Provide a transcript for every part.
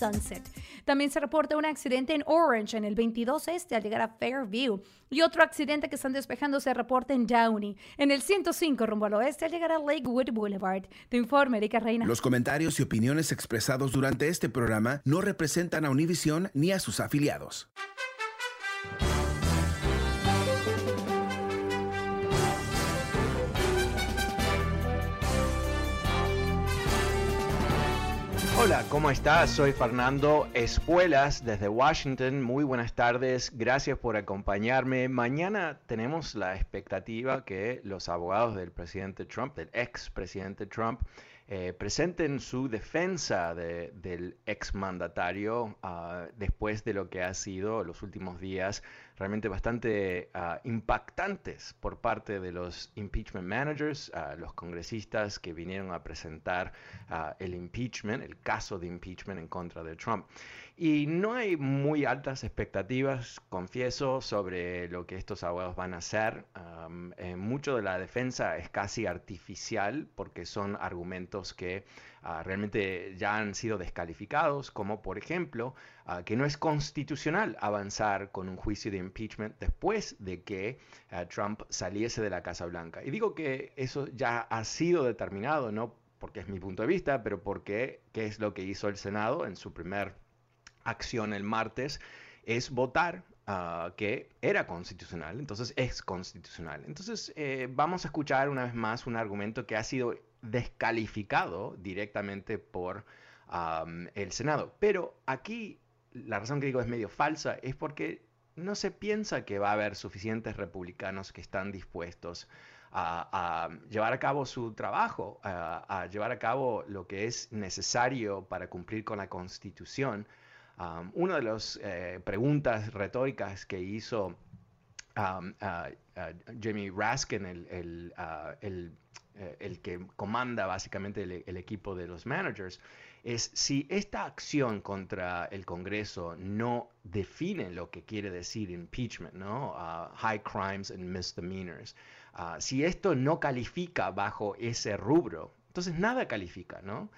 Sunset. También se reporta un accidente en Orange, en el 22 este, al llegar a Fairview. Y otro accidente que están despejando se reporta en Downey, en el 105 rumbo al oeste, al llegar a Lakewood Boulevard. Te informa Erika Reina. Los comentarios y opiniones expresados durante este programa no representan a Univision ni a sus afiliados. Hola, ¿cómo estás? Soy Fernando Espuelas desde Washington. Muy buenas tardes, gracias por acompañarme. Mañana tenemos la expectativa que los abogados del presidente Trump, del ex presidente Trump, eh, presenten su defensa del exmandatario uh, después de lo que ha sido los últimos días realmente bastante uh, impactantes por parte de los impeachment managers, uh, los congresistas que vinieron a presentar el impeachment, el caso de impeachment en contra de Trump. Y no hay muy altas expectativas, confieso, sobre lo que estos abogados van a hacer. Eh, mucho de la defensa es casi artificial porque son argumentos que uh, realmente ya han sido descalificados, como por ejemplo uh, que no es constitucional avanzar con un juicio de impeachment después de que uh, Trump saliese de la Casa Blanca. Y digo que eso ya ha sido determinado, no porque es mi punto de vista, pero porque qué es lo que hizo el Senado en su primer acción el martes es votar uh, que era constitucional, entonces es constitucional. Entonces eh, vamos a escuchar una vez más un argumento que ha sido descalificado directamente por el Senado. Pero aquí la razón que digo es medio falsa es porque no se piensa que va a haber suficientes republicanos que están dispuestos a, a llevar a cabo su trabajo, a, a, llevar a cabo lo que es necesario para cumplir con la Constitución una de las eh, preguntas retóricas que hizo Jamie Raskin, el, eh, el, que comanda básicamente el, equipo de los managers, es si esta acción contra el Congreso no define lo que quiere decir impeachment, ¿no? high crimes and misdemeanors. Si esto no califica bajo ese rubro, entonces nada califica, ¿no?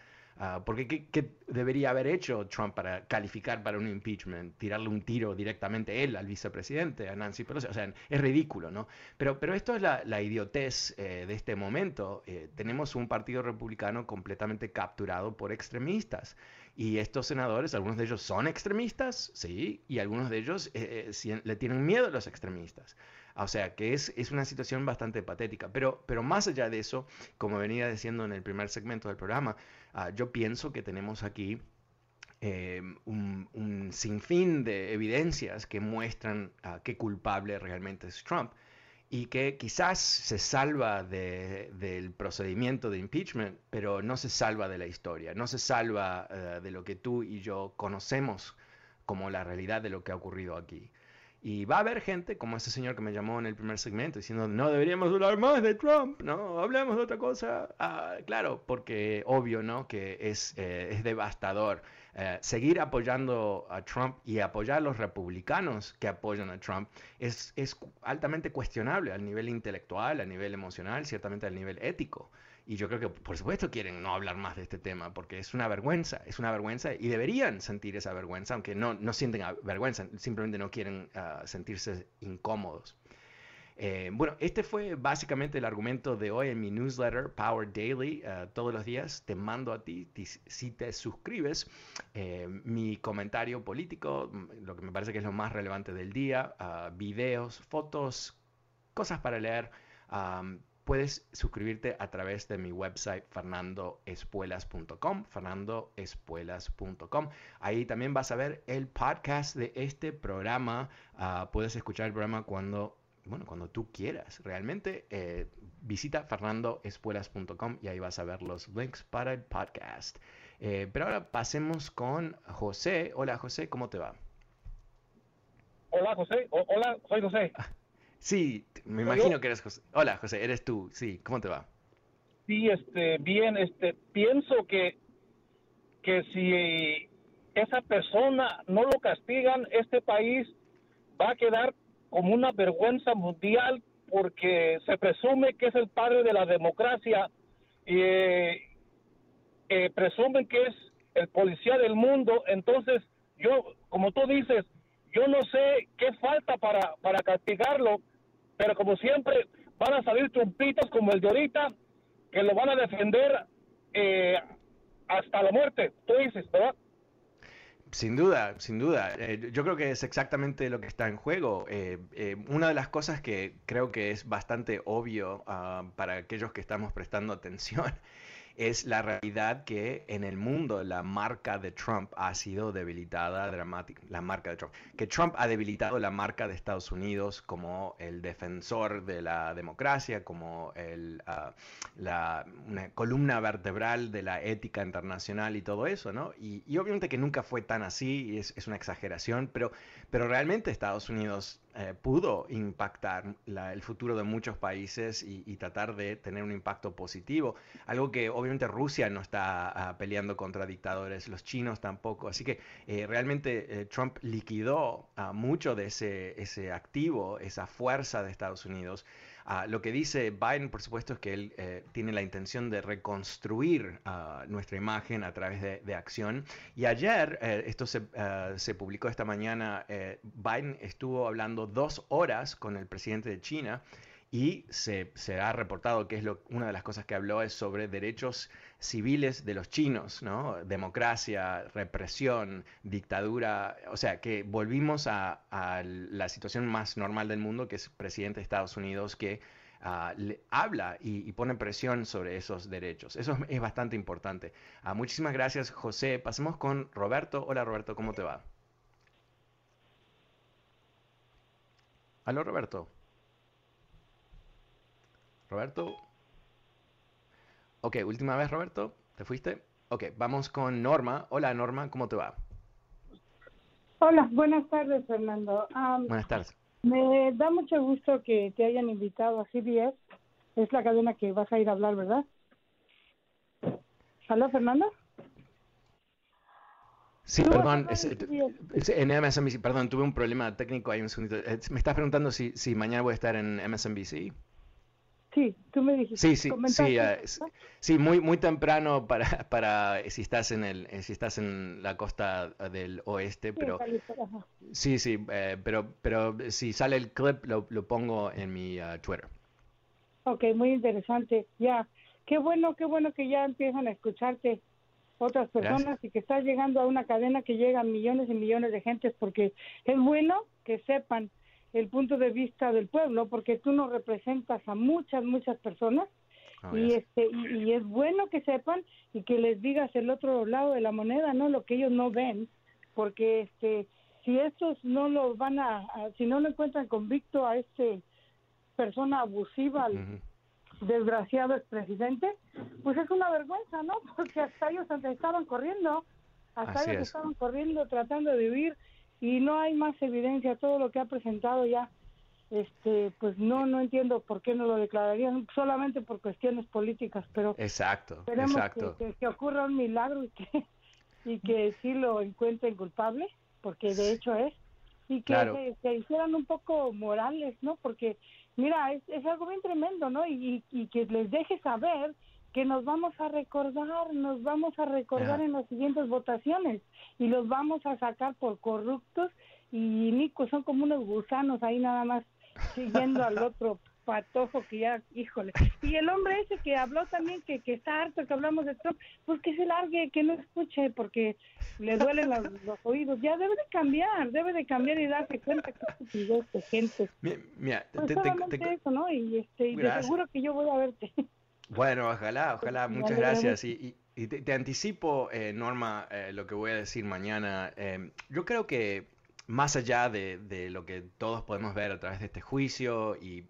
Ah, porque ¿qué, debería haber hecho Trump para calificar para un impeachment? Tirarle un tiro directamente él al vicepresidente, a Nancy Pelosi. O sea, es ridículo, ¿no? Pero, pero esto es la, idiotez eh, de este momento. Eh, tenemos un partido republicano completamente capturado por extremistas. Y estos senadores, algunos de ellos son extremistas, sí, y algunos de ellos eh, le tienen miedo a los extremistas. O sea que es, es, una situación bastante patética. Pero, pero más allá de eso, como venía diciendo en el primer segmento del programa, uh, yo pienso que tenemos aquí eh, un, un, sinfín de evidencias que muestran uh, qué culpable realmente es Trump y que quizás se salva de, del procedimiento de impeachment, pero no se salva de la historia, no se salva uh, de lo que tú y yo conocemos como la realidad de lo que ha ocurrido aquí. Y va a haber gente como ese señor que me llamó en el primer segmento diciendo, no deberíamos hablar más de Trump, no, hablemos de otra cosa. Ah, claro, porque obvio, ¿no? Que es, eh, es devastador. Eh, seguir apoyando a Trump y apoyar a los republicanos que apoyan a Trump es, es altamente cuestionable a nivel intelectual, a nivel emocional, ciertamente a nivel ético. Y yo creo que, por supuesto, quieren no hablar más de este tema, porque es una vergüenza, es una vergüenza, y deberían sentir esa vergüenza, aunque no, no sienten vergüenza, simplemente no quieren ah, sentirse incómodos. Eh, bueno, este fue básicamente el argumento de hoy en mi newsletter Power Daily. Uh, todos los días te mando a ti, si te suscribes, eh, mi comentario político, mm, lo que me parece que es lo más relevante del día, uh, videos, fotos, cosas para leer. Um, puedes suscribirte a través de mi website fernandoespuelas.com, fernandoespuelas.com. Ahí también vas a ver el podcast de este programa. Uh, puedes escuchar el programa cuando bueno, cuando tú quieras. Realmente eh, visita fernandoespuelas.com y ahí vas a ver los links para el podcast. Eh, pero ahora pasemos con José. Hola José, ¿cómo te va? Hola José, hola, soy José. Sí, me imagino que eres José. Hola José, eres tú. Sí, ¿cómo te va? Sí, este, bien, este, pienso que, que si esa persona no lo castigan, este país va a quedar como una vergüenza mundial porque se presume que es el padre de la democracia y eh, eh, presumen que es el policía del mundo. Entonces, yo, como tú dices, yo no sé qué falta para, para castigarlo, pero como siempre van a salir trompitas como el de ahorita que lo van a defender eh, hasta la muerte. Tú dices, ¿verdad? Sin duda, sin duda. Eh, yo creo que es exactamente lo que está en juego. Eh, una de las cosas que creo que es bastante obvio uh, para aquellos que estamos prestando atención es la realidad que en el mundo la marca de Trump ha sido debilitada dramática. La marca de Trump. Que Trump ha debilitado la marca de Estados Unidos como el defensor de la democracia, como el, uh, la columna vertebral de la ética internacional y todo eso, ¿no? Y, y obviamente que nunca fue tan así, es, es una exageración, pero, pero realmente Estados Unidos eh, pudo impactar la, el futuro de muchos países y, tratar de tener un impacto positivo. Algo que obviamente Rusia no está uh, peleando contra dictadores, los chinos tampoco. Así que eh, realmente eh, Trump liquidó mucho de ese, ese activo, esa fuerza de Estados Unidos. Uh, lo que dice Biden, por supuesto, es que él eh, tiene la intención de reconstruir uh, nuestra imagen a través de, de acción. Y ayer, eh, esto se, uh, se, publicó esta mañana, eh, Biden estuvo hablando dos horas con el presidente de China y se, se ha reportado que es lo, una de las cosas que habló es sobre derechos civiles de los chinos, ¿no? Democracia, represión, dictadura, o sea, que volvimos a, la situación más normal del mundo, que es presidente de Estados Unidos que uh, le, habla y, pone presión sobre esos derechos. Eso es, es bastante importante. Uh, muchísimas gracias, José. Pasemos con Roberto. Hola, Roberto, ¿cómo te va? Aló, Roberto. Roberto. Ok, última vez, Roberto. ¿Te fuiste? Ok, vamos con Norma. Hola, Norma, ¿cómo te va? Hola, buenas tardes, Fernando. Um, buenas tardes. Me da mucho gusto que te hayan invitado a CBS. Es la cadena que vas a ir a hablar, ¿verdad? ¿Aló, Fernando? Sí, perdón, es, es, en MSNBC, perdón, tuve un problema técnico ahí un segundito. Me estás preguntando si, si mañana voy a estar en MSNBC. Sí, tú me dijiste. Sí, sí, sí, uh, sí, muy, muy temprano para, para si estás en el, si estás en la costa del oeste, pero sí, sí, eh, pero, pero si sale el clip lo, lo pongo en mi uh, Twitter. Ok, muy interesante. Ya, qué bueno, qué bueno que ya empiezan a escucharte otras personas Gracias. y que estás llegando a una cadena que llega a millones y millones de gentes, porque es bueno que sepan el punto de vista del pueblo, porque tú nos representas a muchas, muchas personas. Oh, y este y, y, es bueno que sepan y que les digas el otro lado de la moneda no lo que ellos no ven porque este si estos no lo van a, a si no lo encuentran convicto a este persona abusiva al uh -huh. desgraciado expresidente pues es una vergüenza no porque hasta ellos estaban corriendo hasta Así ellos es. estaban corriendo tratando de vivir y no hay más evidencia todo lo que ha presentado ya este pues no no entiendo por qué no lo declararían solamente por cuestiones políticas pero exacto esperemos exacto. que, que, que, ocurra un milagro y que y que sí lo encuentren culpable porque de hecho es y que claro. se, se, hicieran un poco morales no porque mira es, es algo bien tremendo no y, y, y que les deje saber que nos vamos a recordar, nos vamos a recordar en las siguientes votaciones y los vamos a sacar por corruptos y Nico son como unos gusanos ahí nada más siguiendo al otro patojo que ya, híjole. Y el hombre ese que habló también, que, que está harto que hablamos de Trump, pues que se largue, que no escuche, porque le duelen los, los oídos. Ya debe de cambiar, debe de cambiar y darse cuenta que es de gente. Mira, Pues te- te- solamente te- eso, ¿no? Y, este, y de seguro que yo voy a verte. Bueno, ojalá, ojalá, muchas gracias. Y, y- y te, te anticipo, eh, Norma, eh, lo que voy a decir mañana. Eh, yo creo que más allá de, de lo que todos podemos ver a través de este juicio y,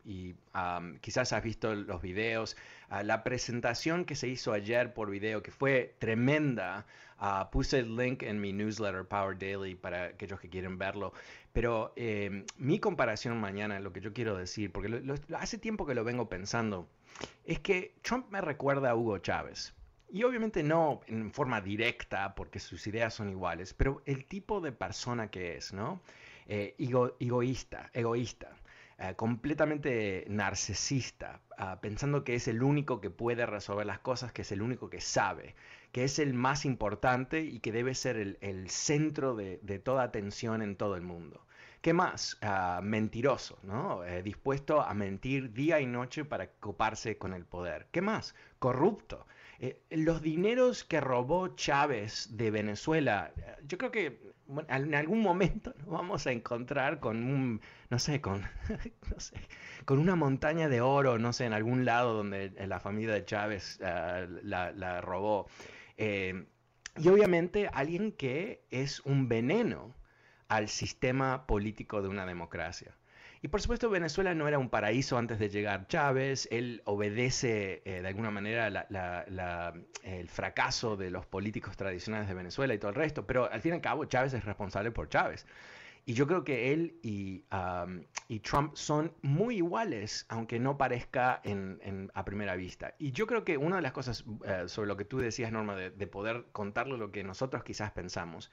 quizás has visto los videos, ah, la presentación que se hizo ayer por video, que fue tremenda, ah, puse el link en mi newsletter Power Daily para aquellos que quieren verlo. Pero eh, mi comparación mañana, lo que yo quiero decir, porque lo- lo- hace tiempo que lo vengo pensando, es que Trump me recuerda a Hugo Chávez. Y obviamente no en forma directa, porque sus ideas son iguales, pero el tipo de persona que es, ¿no? Eh, ego- egoísta, egoísta, eh, completamente narcisista, ah, pensando que es el único que puede resolver las cosas, que es el único que sabe, que es el más importante y que debe ser el, centro de toda atención en todo el mundo. ¿Qué más? Ah, mentiroso, ¿no? Eh, dispuesto a mentir día y noche para coparse con el poder. ¿Qué más? Corrupto. Eh, los dineros que robó Chávez de Venezuela, eh, yo creo que en algún momento nos vamos a encontrar con un, no sé, con, no sé, con una montaña de oro, no sé, en algún lado donde la familia de Chávez la, robó. Y obviamente alguien que es un veneno al sistema político de una democracia. Y por supuesto Venezuela no era un paraíso antes de llegar Chávez, él obedece eh, de alguna manera la- el fracaso de los políticos tradicionales de Venezuela y todo el resto, pero al fin y al cabo Chávez es responsable por Chávez. Y yo creo que él y, um, Trump son muy iguales, aunque no parezca a primera vista. Y yo creo que una de las cosas eh, sobre lo que tú decías, Norma, de, de poder contarle lo que nosotros quizás pensamos,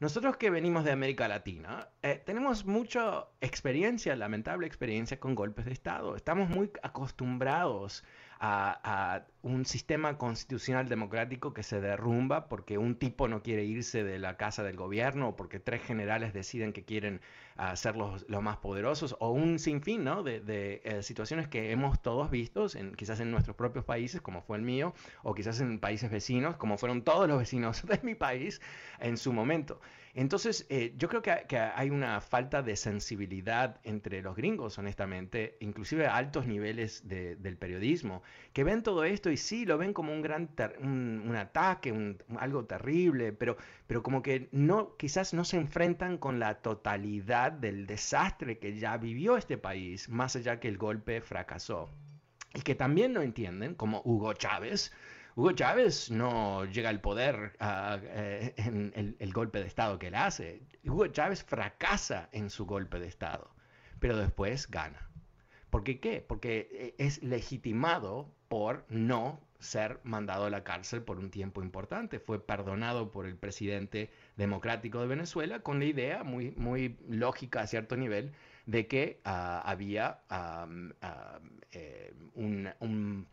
nosotros que venimos de América Latina, eh, tenemos mucha experiencia, lamentable experiencia con golpes de Estado. Estamos muy acostumbrados a, a un sistema constitucional democrático que se derrumba porque un tipo no quiere irse de la casa del gobierno o porque tres generales deciden que quieren ah, ser los, los más poderosos o un sinfín ¿no? de, de, eh, situaciones que hemos todos visto, en, quizás en nuestros propios países, como fue el mío, o quizás en países vecinos, como fueron todos los vecinos de mi país en su momento. Entonces, eh, yo creo que, hay una falta de sensibilidad entre los gringos, honestamente, inclusive a altos niveles de, del periodismo, que ven todo esto sí, lo ven como un gran un, ataque, un, algo terrible, pero, pero como que no, quizás no se enfrentan con la totalidad del desastre que ya vivió este país, más allá que el golpe fracasó. Y que también no entienden, como Hugo Chávez, Hugo Chávez no llega al poder uh, eh, en el, golpe de Estado que él hace. Hugo Chávez fracasa en su golpe de Estado, pero después gana. ¿Por qué qué? Porque es legitimado por no ser mandado a la cárcel por un tiempo importante. Fue perdonado por el presidente democrático de Venezuela con la idea muy, muy lógica a cierto nivel de que uh, había um, uh, eh, un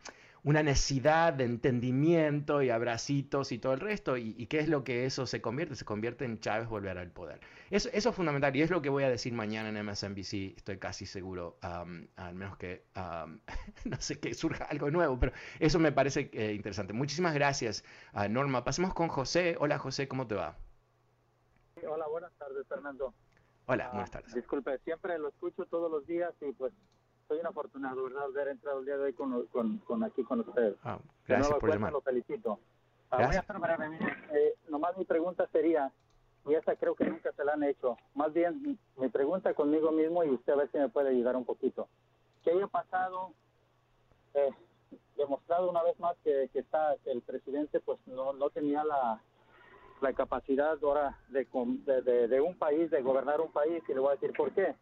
una necesidad de entendimiento y abracitos y todo el resto. ¿Y, ¿Y, qué es lo que eso se convierte? Se convierte en Chávez volver al poder. Eso, eso es fundamental y es lo que voy a decir mañana en MSNBC, estoy casi seguro, um, al menos que, um, no sé, que surja algo nuevo, pero eso me parece eh, interesante. Muchísimas gracias, uh, Norma. Pasemos con José. Hola, José, ¿cómo te va? Hola, buenas tardes, Fernando. Hola, buenas tardes. disculpe, siempre lo escucho todos los días y pues soy un afortunado, ¿verdad?, de haber entrado el día de hoy con, con, con aquí con ustedes. Ah, gracias por cuenta, llamar. Lo felicito. Ah, voy a ser breve. Eh, nomás mi pregunta sería, y esa creo que nunca se la han hecho, más bien mi pregunta conmigo mismo y usted a ver si me puede ayudar un poquito. ¿Qué haya pasado? Eh, demostrado una vez más que, que está que el presidente pues no, no tenía la, la capacidad ahora de, de, de, de un país, de gobernar un país, y le voy a decir por qué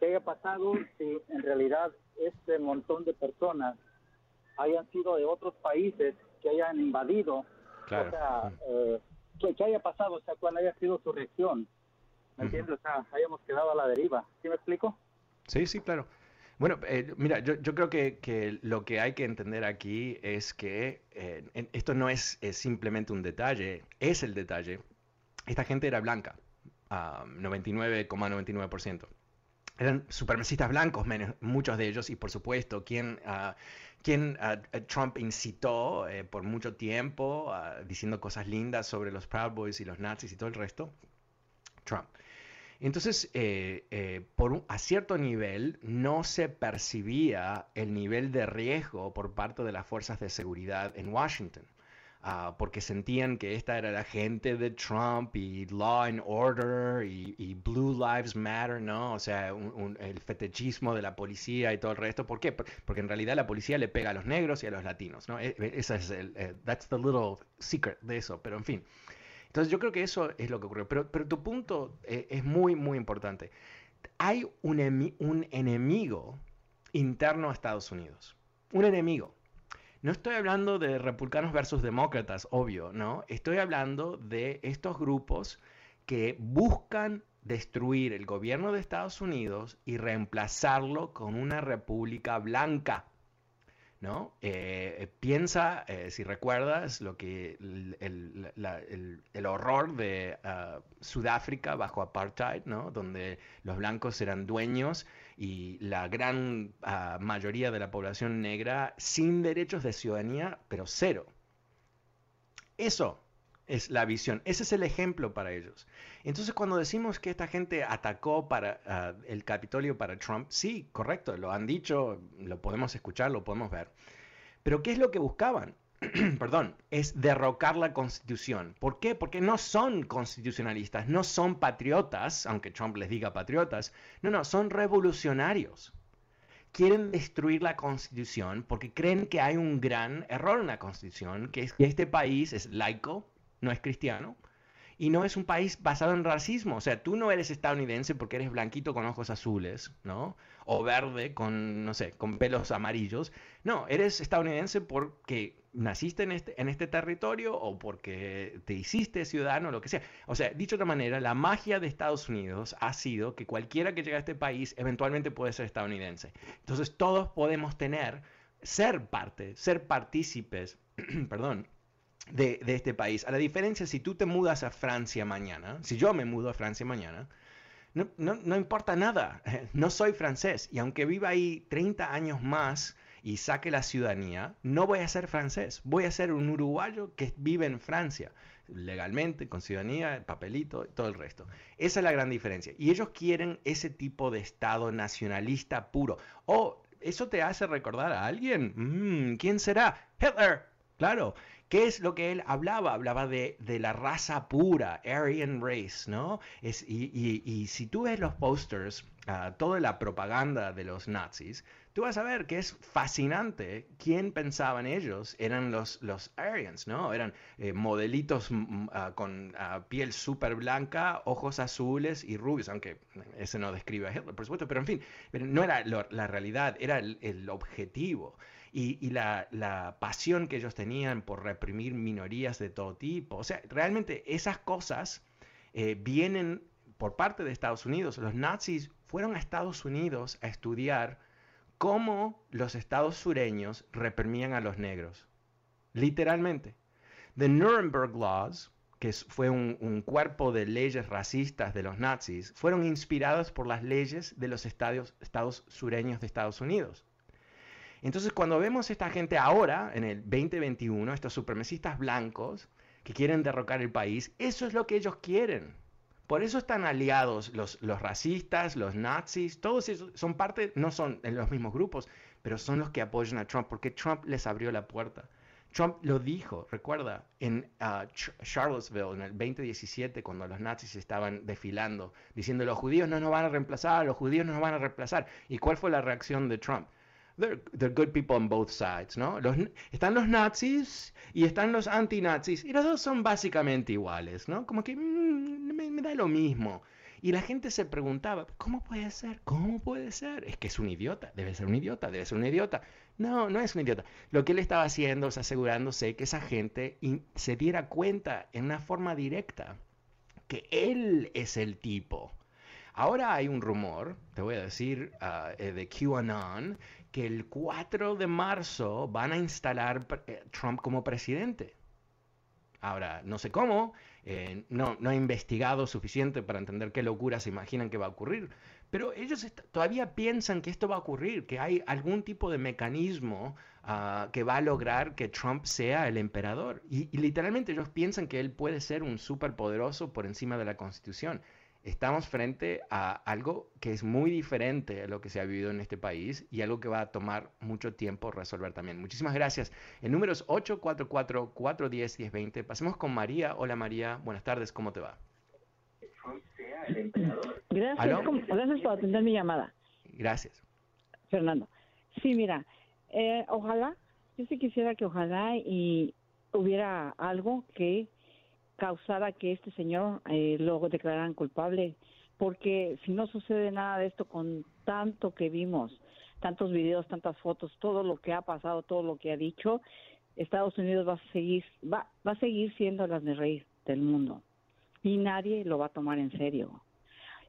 qué haya pasado si en realidad este montón de personas hayan sido de otros países que hayan invadido, claro. o sea, eh, ¿qué, ¿qué, haya pasado, o sea, cuál haya sido su reacción, ¿me uh -huh. entiendes? O sea, hayamos quedado a la deriva, ¿sí me explico? Sí, sí, claro. Bueno, eh, mira, yo, yo creo que, que, lo que hay que entender aquí es que eh, esto no es, es, simplemente un detalle, es el detalle. Esta gente era blanca, uh, 99,99%. Eran supremacistas blancos, muchos de ellos, y por supuesto, quien, uh, Trump incitó eh, por mucho tiempo, uh, diciendo cosas lindas sobre los Proud Boys y los nazis y todo el resto, Trump. Entonces, eh, eh, por a cierto nivel, no se percibía el nivel de riesgo por parte de las fuerzas de seguridad en Washington. Ah, porque sentían que esta era la gente de Trump y Law and Order y, Blue Lives Matter, ¿no? O sea, el fetichismo de la policía y todo el resto. ¿Por qué? Porque en realidad la policía le pega a los negros y a los latinos, ¿no? E, e, esa es el, eh, that's the little secret de eso, pero en fin. Entonces yo creo que eso es lo que ocurrió. Pero, pero tu punto eh, es muy, muy importante. Hay un, un enemigo interno a Estados Unidos. Un enemigo. No estoy hablando de republicanos versus demócratas, obvio, ¿no? Estoy hablando de estos grupos que buscan destruir el gobierno de Estados Unidos y reemplazarlo con una república blanca. ¿no? Eh, piensa, eh, si recuerdas, lo que el, horror de uh, Sudáfrica bajo apartheid, ¿no? Donde los blancos eran dueños y la gran uh, mayoría de la población negra sin derechos de ciudadanía, pero cero. Eso es la visión. Ese es el ejemplo para ellos. Entonces, cuando decimos que esta gente atacó para ah, el Capitolio para Trump, sí, correcto, lo han dicho, lo podemos escuchar, lo podemos ver. Pero ¿qué es lo que buscaban? Perdón, es derrocar la constitución. ¿Por qué? Porque no son constitucionalistas, no son patriotas, aunque Trump les diga patriotas. No, no, son revolucionarios quieren destruir la constitución porque creen que hay un gran error en la constitución, que es que este país es laico, no es cristiano. Y no es un país basado en racismo. O sea, tú no eres estadounidense porque eres blanquito con ojos azules, ¿no? O verde con, no sé, con pelos amarillos. No, eres estadounidense porque naciste en este, en este territorio o porque te hiciste ciudadano, lo que sea. O sea, dicho de otra manera, la magia de Estados Unidos ha sido que cualquiera que llegue a este país eventualmente puede ser estadounidense. Entonces todos podemos tener, ser parte, ser partícipes, perdón, de, este país. A la diferencia, si tú te mudas a Francia mañana, si yo me mudo a Francia mañana, no, no, importa nada, no soy francés y aunque viva ahí 30 años más y saque la ciudadanía, no voy a ser francés, voy a ser un uruguayo que vive en Francia, legalmente, con ciudadanía, papelito, todo el resto. Esa es la gran diferencia. Y ellos quieren ese tipo de Estado nacionalista puro. Oh, ¿eso te hace recordar a alguien? Mm, ¿Quién será? Hitler. Claro, ¿Qué es lo que él hablaba? Hablaba de, la raza pura, Aryan Race, ¿no? Es, y, si tú ves los posters, uh, toda la propaganda de los nazis, tú vas a ver que es fascinante quién pensaban ellos eran los, los Aryans, ¿no? Eran eh, modelitos ah, con ah, piel súper blanca, ojos azules y rubios, aunque ese no describe a Hitler, por supuesto, pero en fin, no era la realidad, era el objetivo y, la, pasión que ellos tenían por reprimir minorías de todo tipo. O sea, realmente esas cosas eh, vienen por parte de Estados Unidos. Los nazis fueron a Estados Unidos a estudiar cómo los estados sureños reprimían a los negros. Literalmente. The Nuremberg Laws, que fue un, cuerpo de leyes racistas de los nazis, fueron inspirados por las leyes de los estados, estados sureños de Estados Unidos. Entonces, cuando vemos esta gente ahora, en el 2021, estos supremacistas blancos que quieren derrocar el país, eso es lo que ellos quieren. Por eso están aliados los, los racistas, los nazis, todos esos son parte, no son en los mismos grupos, pero son los que apoyan a Trump, porque Trump les abrió la puerta. Trump lo dijo, recuerda, en uh, Charlottesville en el 2017, cuando los nazis estaban desfilando, diciendo los judíos no nos van a reemplazar, los judíos no nos van a reemplazar. ¿Y cuál fue la reacción de Trump? They're, good people on both sides, ¿no? Los, están los nazis y están los anti-nazis y los dos son básicamente iguales, ¿no? Como que mm, me, da lo mismo. Y la gente se preguntaba, ¿cómo puede ser? ¿Cómo puede ser? Es que es un idiota, debe ser un idiota, debe ser un idiota. No, no es un idiota. Lo que él estaba haciendo es asegurándose que esa gente se diera cuenta en una forma directa que él es el tipo. Ahora hay un rumor, te voy a decir, uh, de QAnon, que el 4 de marzo van a instalar eh, Trump como presidente. Ahora, no sé cómo, eh, no, no he investigado suficiente para entender qué locura se imaginan que va a ocurrir, pero ellos todavía piensan que esto va a ocurrir, que hay algún tipo de mecanismo ah, que va a lograr que Trump sea el emperador. Y, y, literalmente ellos piensan que él puede ser un superpoderoso por encima de la Constitución estamos frente a algo que es muy diferente a lo que se ha vivido en este país y algo que va a tomar mucho tiempo resolver también. Muchísimas gracias. El número es 844-410-1020. Pasemos con María. Hola María, buenas tardes, ¿cómo te va? Gracias, gracias por atender mi llamada. Gracias. Fernando. Sí, mira, eh, ojalá, yo sí quisiera que ojalá y hubiera algo que causara que este señor eh, lo declararan culpable, porque si no sucede nada de esto con tanto que vimos, tantos videos, tantas fotos, todo lo que ha pasado, todo lo que ha dicho, Estados Unidos va a seguir, va, va a seguir siendo las de rey del mundo. Y nadie lo va a tomar en serio.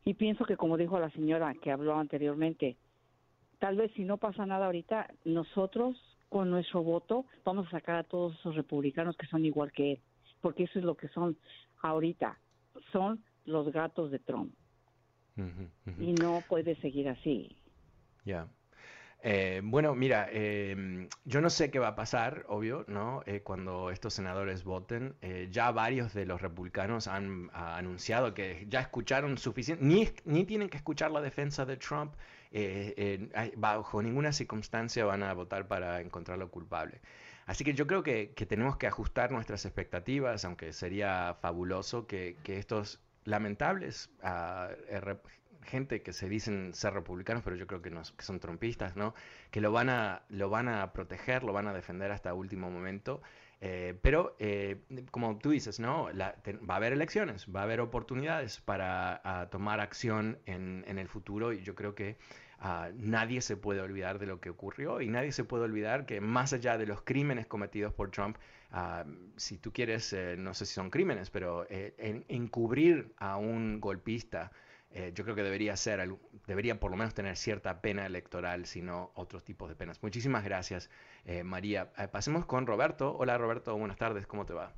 Y pienso que como dijo la señora que habló anteriormente, tal vez si no pasa nada ahorita, nosotros con nuestro voto vamos a sacar a todos esos republicanos que son igual que él porque eso es lo que son ahorita, son los gatos de Trump. Y no puede seguir así. Ya. Eh, bueno, mira, em, yo no sé qué va a pasar, obvio, ¿no? Eh, cuando estos senadores voten, eh, ya varios de los republicanos han anunciado que ya escucharon suficiente, ni, ni tienen que escuchar la defensa de Trump, bajo ninguna circunstancia van a votar para encontrarlo culpable. Así que yo creo que, tenemos que ajustar nuestras expectativas, aunque sería fabuloso que, estos lamentables uh, gente que se dicen ser republicanos, pero yo creo que, no, son trompistas, ¿no? Que lo van, a, lo van a proteger, lo van a defender hasta último momento. Eh, pero, eh, como tú dices, ¿no? va a haber elecciones, va a haber oportunidades para tomar acción en, el futuro y yo creo que Ah, nadie se puede olvidar de lo que ocurrió y nadie se puede olvidar que más allá de los crímenes cometidos por Trump, ah, si tú quieres, eh, no sé si son crímenes, pero eh, encubrir a un golpista, eh, yo creo que debería ser, debería por lo menos tener cierta pena electoral, si no otros tipos de penas. Muchísimas gracias, María. pasemos con Roberto. Hola Roberto, buenas tardes, ¿cómo te va?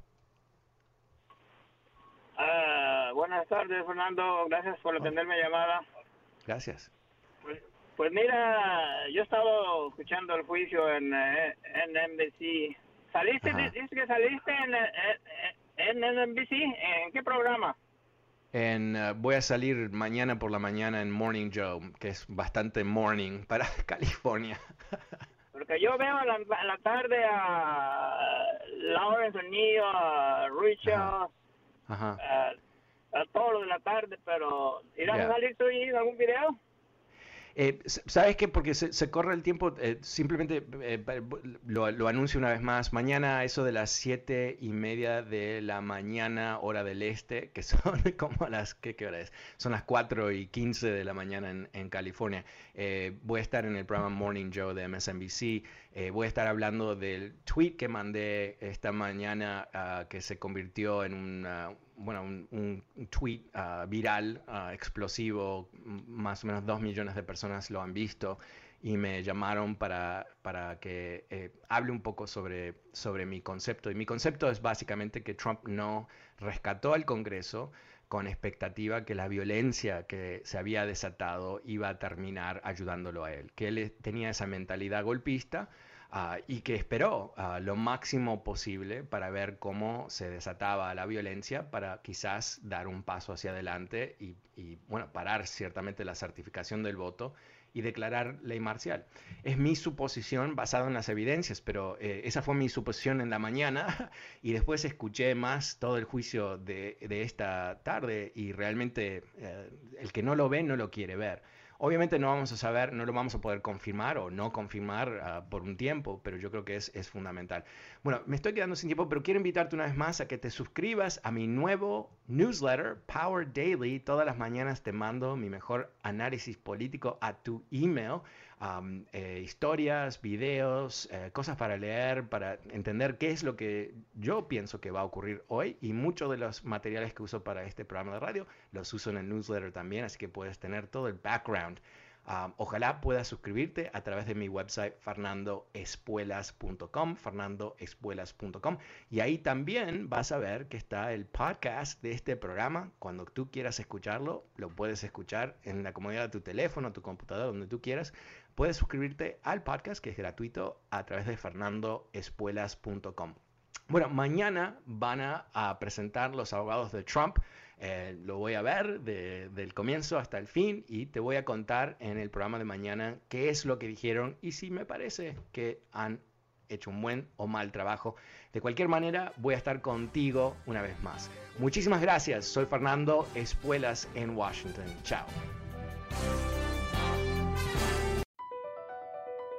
Ah, buenas tardes, Fernando. Gracias por atenderme llamada. Gracias. Pues mira, yo he estado escuchando el juicio en, eh, en NBC. ¿Saliste? ¿Dices que saliste en, en, en, NBC? ¿En qué programa? En, eh, voy a salir mañana por la mañana en Morning Joe, que es bastante morning para California. Porque yo veo en la, tarde a Lawrence O'Neill, a Richard, A, todos de la tarde, pero ¿irás a salir tú en algún video? Eh, ¿Sabes qué? Porque se, corre el tiempo, eh, simplemente eh, lo, anuncio una vez más. Mañana, eso de las siete y media de la mañana, hora del este, que son como las, ¿qué, qué hora es? Son las 4 y 15 de la mañana en, en California. voy a estar en el programa Morning Joe de MSNBC. voy a estar hablando del tweet que mandé esta mañana ah, que se convirtió en una bueno, un, tweet ah, viral, ah, explosivo, más o menos dos millones de personas lo han visto y me llamaron para, para que eh, hable un poco sobre, sobre mi concepto. Y mi concepto es básicamente que Trump no rescató al Congreso con expectativa que la violencia que se había desatado iba a terminar ayudándolo a él, que él tenía esa mentalidad golpista Ah, y que esperó ah, lo máximo posible para ver cómo se desataba la violencia para quizás dar un paso hacia adelante y, bueno, parar ciertamente la certificación del voto y declarar ley marcial. Es mi suposición basada en las evidencias, pero eh, esa fue mi suposición en la mañana y después escuché más todo el juicio de, esta tarde y realmente eh, el que no lo ve no lo quiere ver. Obviamente no vamos a saber, no lo vamos a poder confirmar o no confirmar ah, por un tiempo, pero yo creo que es, es, fundamental. Bueno, me estoy quedando sin tiempo, pero quiero invitarte una vez más a que te suscribas a mi nuevo newsletter, Power Daily. Todas las mañanas te mando mi mejor análisis político a tu email. Eh, historias, videos, eh, cosas para leer, para entender qué es lo que yo pienso que va a ocurrir hoy y muchos de los materiales que uso para este programa de radio los uso en el newsletter también, así que puedes tener todo el background ojalá puedas suscribirte a través de mi website fernandoespuelas.com, fernandoespuelas.com. Y ahí también vas a ver que está el podcast de este programa. Cuando tú quieras escucharlo, lo puedes escuchar en la comodidad de tu teléfono, tu computadora, donde tú quieras. Puedes suscribirte al podcast que es gratuito a través de fernandoespuelas.com. Bueno, mañana van a, presentar los abogados de Trump. Eh, lo voy a ver del comienzo hasta el fin y te voy a contar en el programa de mañana qué es lo que dijeron y si me parece que han hecho un buen o mal trabajo. De cualquier manera, voy a estar contigo una vez más. Muchísimas gracias. Soy Fernando Espuelas en Washington. Chao.